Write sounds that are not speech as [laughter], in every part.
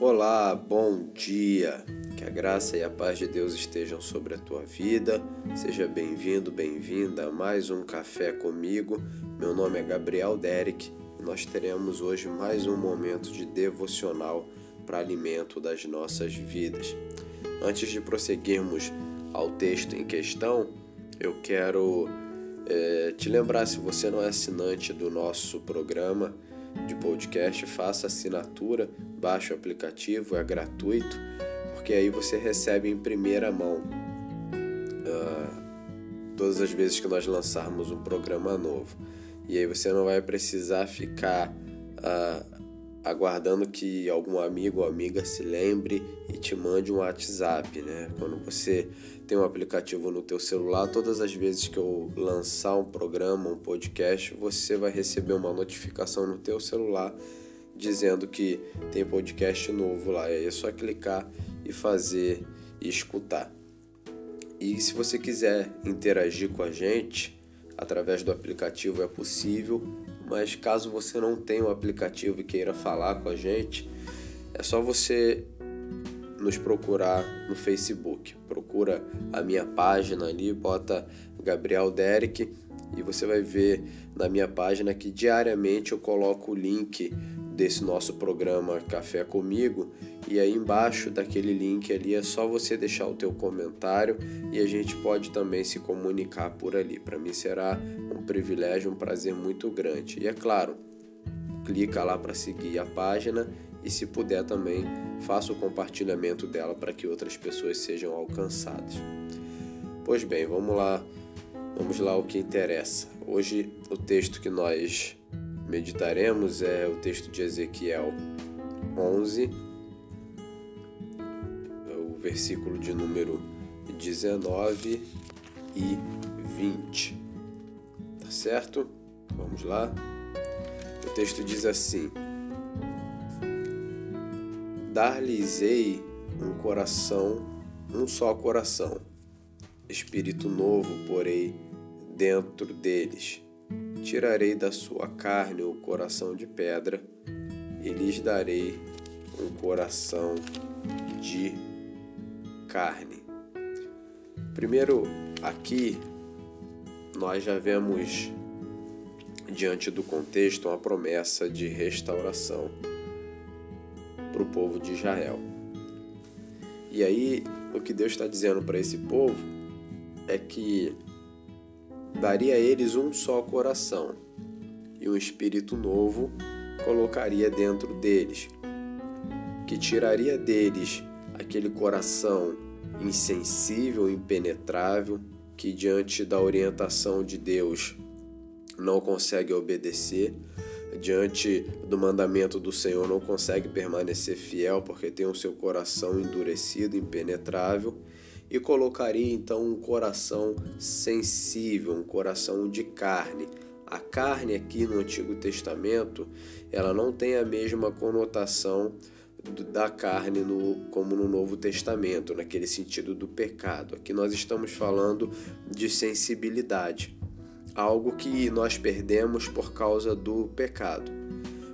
Olá, bom dia. Que a graça e a paz de Deus estejam sobre a tua vida. Seja bem-vindo, bem-vinda a mais um café comigo. Meu nome é Gabriel Derek e nós teremos hoje mais um momento de devocional para alimento das nossas vidas. Antes de prosseguirmos ao texto em questão, eu quero é, te lembrar, se você não é assinante do nosso programa de podcast, faça assinatura, baixe o aplicativo, é gratuito, porque aí você recebe em primeira mão uh, todas as vezes que nós lançarmos um programa novo. E aí você não vai precisar ficar uh, aguardando que algum amigo ou amiga se lembre e te mande um WhatsApp, né? Quando você tem um aplicativo no teu celular, todas as vezes que eu lançar um programa, um podcast, você vai receber uma notificação no teu celular dizendo que tem podcast novo lá. É só clicar e fazer e escutar. E se você quiser interagir com a gente através do aplicativo é possível mas caso você não tenha o aplicativo e queira falar com a gente, é só você nos procurar no Facebook. Procura a minha página ali, bota Gabriel Derek e você vai ver na minha página que diariamente eu coloco o link desse nosso programa Café Comigo e aí embaixo daquele link ali é só você deixar o teu comentário e a gente pode também se comunicar por ali. Para mim será um privilégio, um prazer muito grande. E é claro, clica lá para seguir a página e se puder também faça o compartilhamento dela para que outras pessoas sejam alcançadas. Pois bem, vamos lá, vamos lá o que interessa. Hoje o texto que nós meditaremos é o texto de Ezequiel 11, é o versículo de número 19 e 20. Tá certo? Vamos lá. O texto diz assim: Dar-lhes-ei um coração, um só coração, espírito novo porei dentro deles Tirarei da sua carne o coração de pedra e lhes darei um coração de carne. Primeiro, aqui nós já vemos diante do contexto uma promessa de restauração para o povo de Israel. E aí, o que Deus está dizendo para esse povo é que daria a eles um só coração, e um espírito novo colocaria dentro deles, que tiraria deles aquele coração insensível, impenetrável, que diante da orientação de Deus não consegue obedecer, diante do mandamento do Senhor não consegue permanecer fiel porque tem o seu coração endurecido, impenetrável e colocaria então um coração sensível, um coração de carne. A carne aqui no Antigo Testamento, ela não tem a mesma conotação da carne no, como no Novo Testamento, naquele sentido do pecado. Aqui nós estamos falando de sensibilidade, algo que nós perdemos por causa do pecado.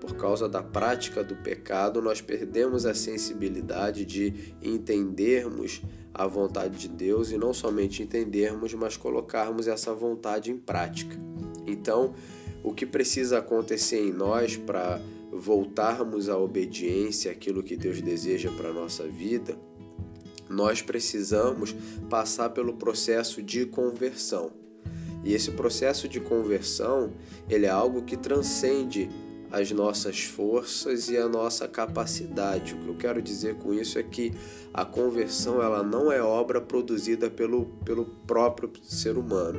Por causa da prática do pecado, nós perdemos a sensibilidade de entendermos a vontade de Deus e não somente entendermos, mas colocarmos essa vontade em prática. Então, o que precisa acontecer em nós para voltarmos à obediência, aquilo que Deus deseja para a nossa vida, nós precisamos passar pelo processo de conversão. E esse processo de conversão, ele é algo que transcende as nossas forças e a nossa capacidade. O que eu quero dizer com isso é que a conversão ela não é obra produzida pelo, pelo próprio ser humano.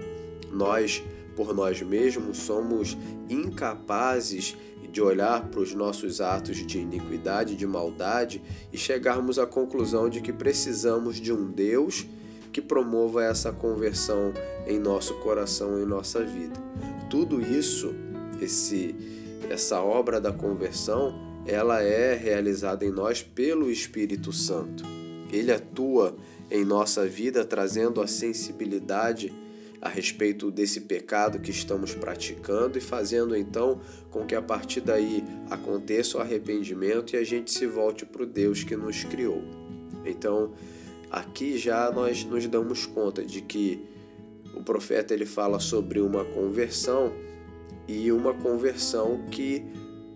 Nós, por nós mesmos, somos incapazes de olhar para os nossos atos de iniquidade, de maldade e chegarmos à conclusão de que precisamos de um Deus que promova essa conversão em nosso coração, em nossa vida. Tudo isso, esse essa obra da conversão, ela é realizada em nós pelo Espírito Santo. Ele atua em nossa vida trazendo a sensibilidade a respeito desse pecado que estamos praticando e fazendo então com que a partir daí aconteça o arrependimento e a gente se volte para o Deus que nos criou. Então, aqui já nós nos damos conta de que o profeta ele fala sobre uma conversão e uma conversão que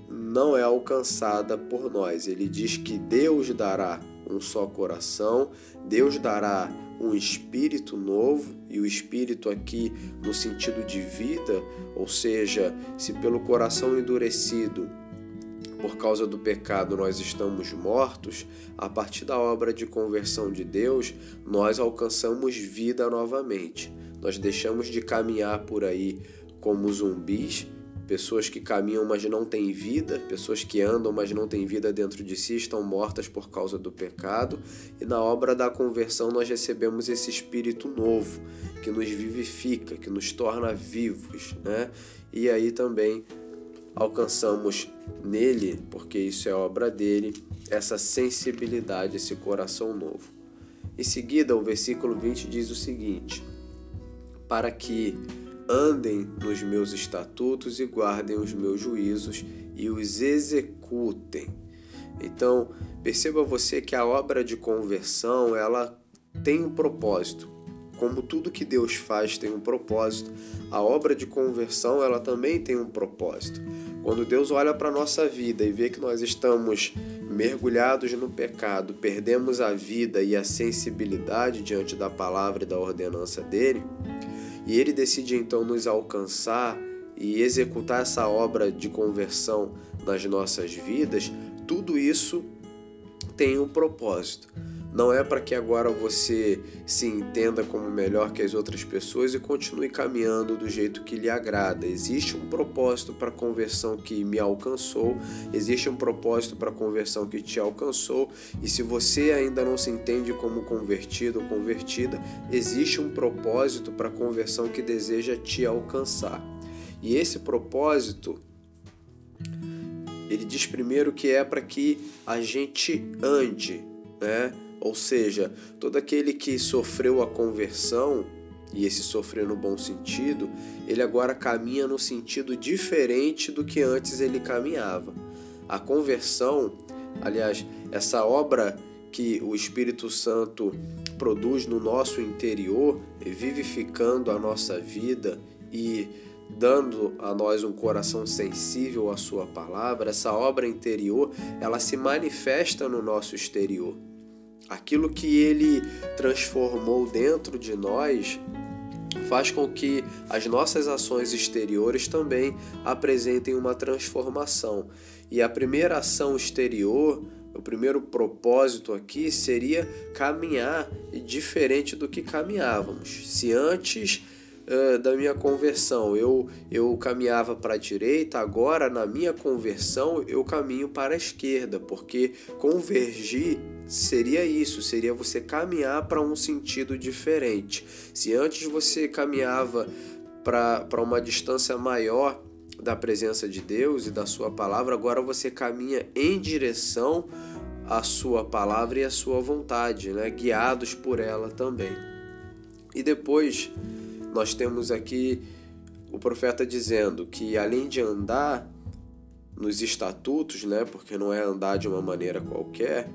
não é alcançada por nós. Ele diz que Deus dará um só coração, Deus dará um espírito novo, e o espírito aqui no sentido de vida, ou seja, se pelo coração endurecido por causa do pecado nós estamos mortos, a partir da obra de conversão de Deus, nós alcançamos vida novamente. Nós deixamos de caminhar por aí como zumbis Pessoas que caminham, mas não têm vida, pessoas que andam, mas não têm vida dentro de si, estão mortas por causa do pecado. E na obra da conversão, nós recebemos esse espírito novo que nos vivifica, que nos torna vivos, né? E aí também alcançamos nele, porque isso é obra dele, essa sensibilidade, esse coração novo. Em seguida, o versículo 20 diz o seguinte: Para que andem nos meus estatutos e guardem os meus juízos e os executem. Então, perceba você que a obra de conversão, ela tem um propósito. Como tudo que Deus faz tem um propósito, a obra de conversão, ela também tem um propósito. Quando Deus olha para a nossa vida e vê que nós estamos mergulhados no pecado, perdemos a vida e a sensibilidade diante da palavra e da ordenança dele, e ele decide então nos alcançar e executar essa obra de conversão nas nossas vidas, tudo isso tem um propósito. Não é para que agora você se entenda como melhor que as outras pessoas e continue caminhando do jeito que lhe agrada. Existe um propósito para a conversão que me alcançou, existe um propósito para a conversão que te alcançou, e se você ainda não se entende como convertido ou convertida, existe um propósito para a conversão que deseja te alcançar. E esse propósito ele diz primeiro que é para que a gente ande, né? Ou seja, todo aquele que sofreu a conversão, e esse sofrer no bom sentido, ele agora caminha no sentido diferente do que antes ele caminhava. A conversão, aliás, essa obra que o Espírito Santo produz no nosso interior, vivificando a nossa vida e dando a nós um coração sensível à sua palavra, essa obra interior, ela se manifesta no nosso exterior. Aquilo que ele transformou dentro de nós faz com que as nossas ações exteriores também apresentem uma transformação. E a primeira ação exterior, o primeiro propósito aqui seria caminhar diferente do que caminhávamos. Se antes uh, da minha conversão eu, eu caminhava para a direita, agora na minha conversão eu caminho para a esquerda, porque convergir seria isso, seria você caminhar para um sentido diferente. Se antes você caminhava para uma distância maior da presença de Deus e da sua palavra, agora você caminha em direção à sua palavra e à sua vontade, né? guiados por ela também. E depois nós temos aqui o profeta dizendo que além de andar nos estatutos, né, porque não é andar de uma maneira qualquer,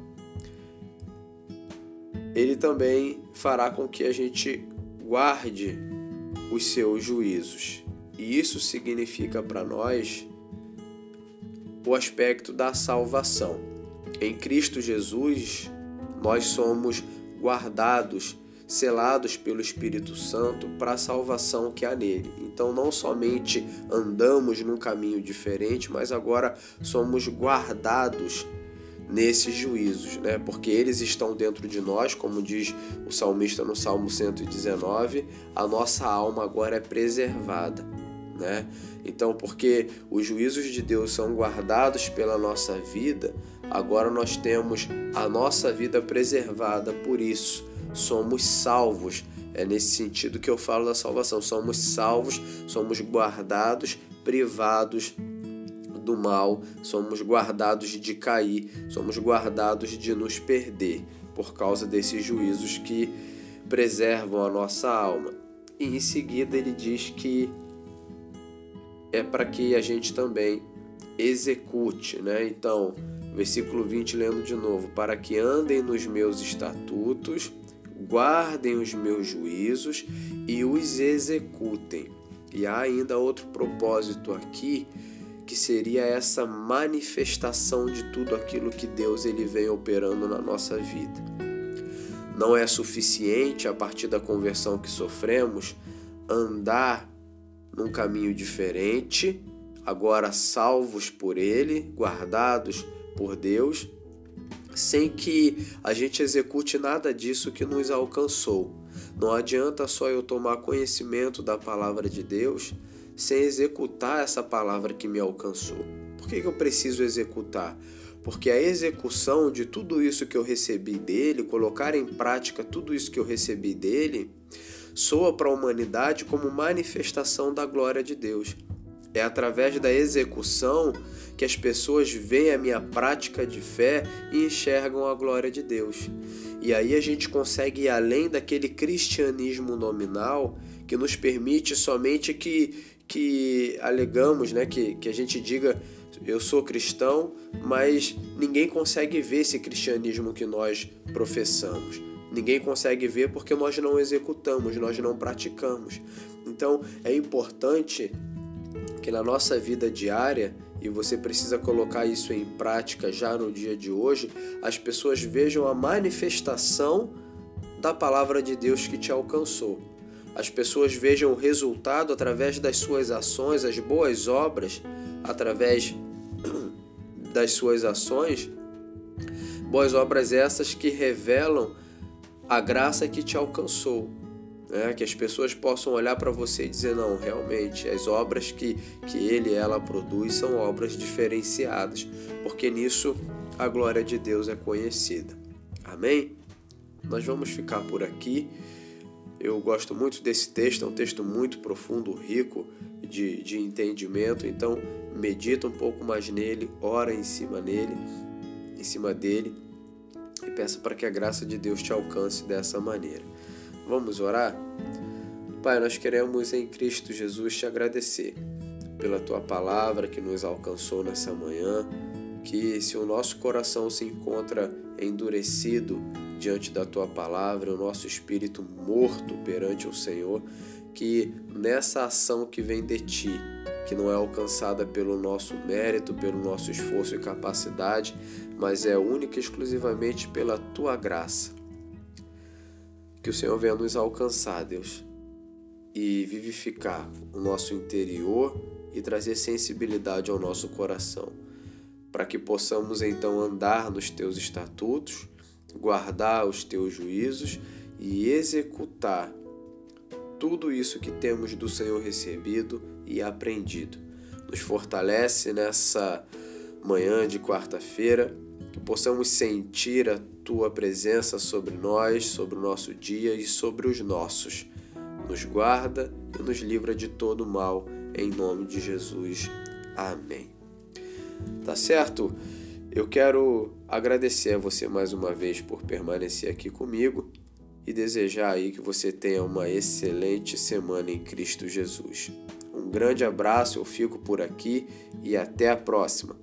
ele também fará com que a gente guarde os seus juízos. E isso significa para nós o aspecto da salvação. Em Cristo Jesus, nós somos guardados, selados pelo Espírito Santo para a salvação que há nele. Então, não somente andamos num caminho diferente, mas agora somos guardados nesses juízos, né? Porque eles estão dentro de nós, como diz o salmista no Salmo 119, a nossa alma agora é preservada, né? Então, porque os juízos de Deus são guardados pela nossa vida, agora nós temos a nossa vida preservada, por isso somos salvos. É nesse sentido que eu falo da salvação. Somos salvos, somos guardados, privados do mal, somos guardados de cair, somos guardados de nos perder por causa desses juízos que preservam a nossa alma. e em seguida ele diz que é para que a gente também execute, né? Então, versículo 20, lendo de novo: Para que andem nos meus estatutos, guardem os meus juízos e os executem. E há ainda outro propósito aqui, que seria essa manifestação de tudo aquilo que Deus ele vem operando na nossa vida. Não é suficiente a partir da conversão que sofremos andar num caminho diferente, agora salvos por ele, guardados por Deus, sem que a gente execute nada disso que nos alcançou. Não adianta só eu tomar conhecimento da palavra de Deus sem executar essa palavra que me alcançou. Por que, que eu preciso executar? Porque a execução de tudo isso que eu recebi dele, colocar em prática tudo isso que eu recebi dele, soa para a humanidade como manifestação da glória de Deus. É através da execução que as pessoas veem a minha prática de fé e enxergam a glória de Deus. E aí a gente consegue ir além daquele cristianismo nominal que nos permite somente que, que alegamos, né, que, que a gente diga eu sou cristão, mas ninguém consegue ver esse cristianismo que nós professamos. Ninguém consegue ver porque nós não executamos, nós não praticamos. Então é importante que na nossa vida diária, e você precisa colocar isso em prática já no dia de hoje, as pessoas vejam a manifestação da palavra de Deus que te alcançou. As pessoas vejam o resultado através das suas ações, as boas obras, através [clears throat] das suas ações, boas obras essas que revelam a graça que te alcançou. Né? Que as pessoas possam olhar para você e dizer: não, realmente, as obras que, que ele e ela produz são obras diferenciadas, porque nisso a glória de Deus é conhecida. Amém? Nós vamos ficar por aqui. Eu gosto muito desse texto, é um texto muito profundo, rico de, de entendimento. Então, medita um pouco mais nele, ora em cima nele, em cima dele e peça para que a graça de Deus te alcance dessa maneira. Vamos orar? Pai, nós queremos em Cristo Jesus te agradecer pela tua palavra que nos alcançou nessa manhã, que se o nosso coração se encontra endurecido diante da tua palavra, o nosso espírito morto perante o Senhor, que nessa ação que vem de ti, que não é alcançada pelo nosso mérito, pelo nosso esforço e capacidade, mas é única e exclusivamente pela tua graça. Que o Senhor venha nos alcançar, Deus, e vivificar o nosso interior e trazer sensibilidade ao nosso coração, para que possamos então andar nos teus estatutos, guardar os teus juízos e executar tudo isso que temos do Senhor recebido e aprendido. Nos fortalece nessa manhã de quarta-feira que possamos sentir a tua presença sobre nós, sobre o nosso dia e sobre os nossos. Nos guarda e nos livra de todo mal, em nome de Jesus. Amém. Tá certo? Eu quero agradecer a você mais uma vez por permanecer aqui comigo e desejar aí que você tenha uma excelente semana em Cristo Jesus. Um grande abraço, eu fico por aqui e até a próxima.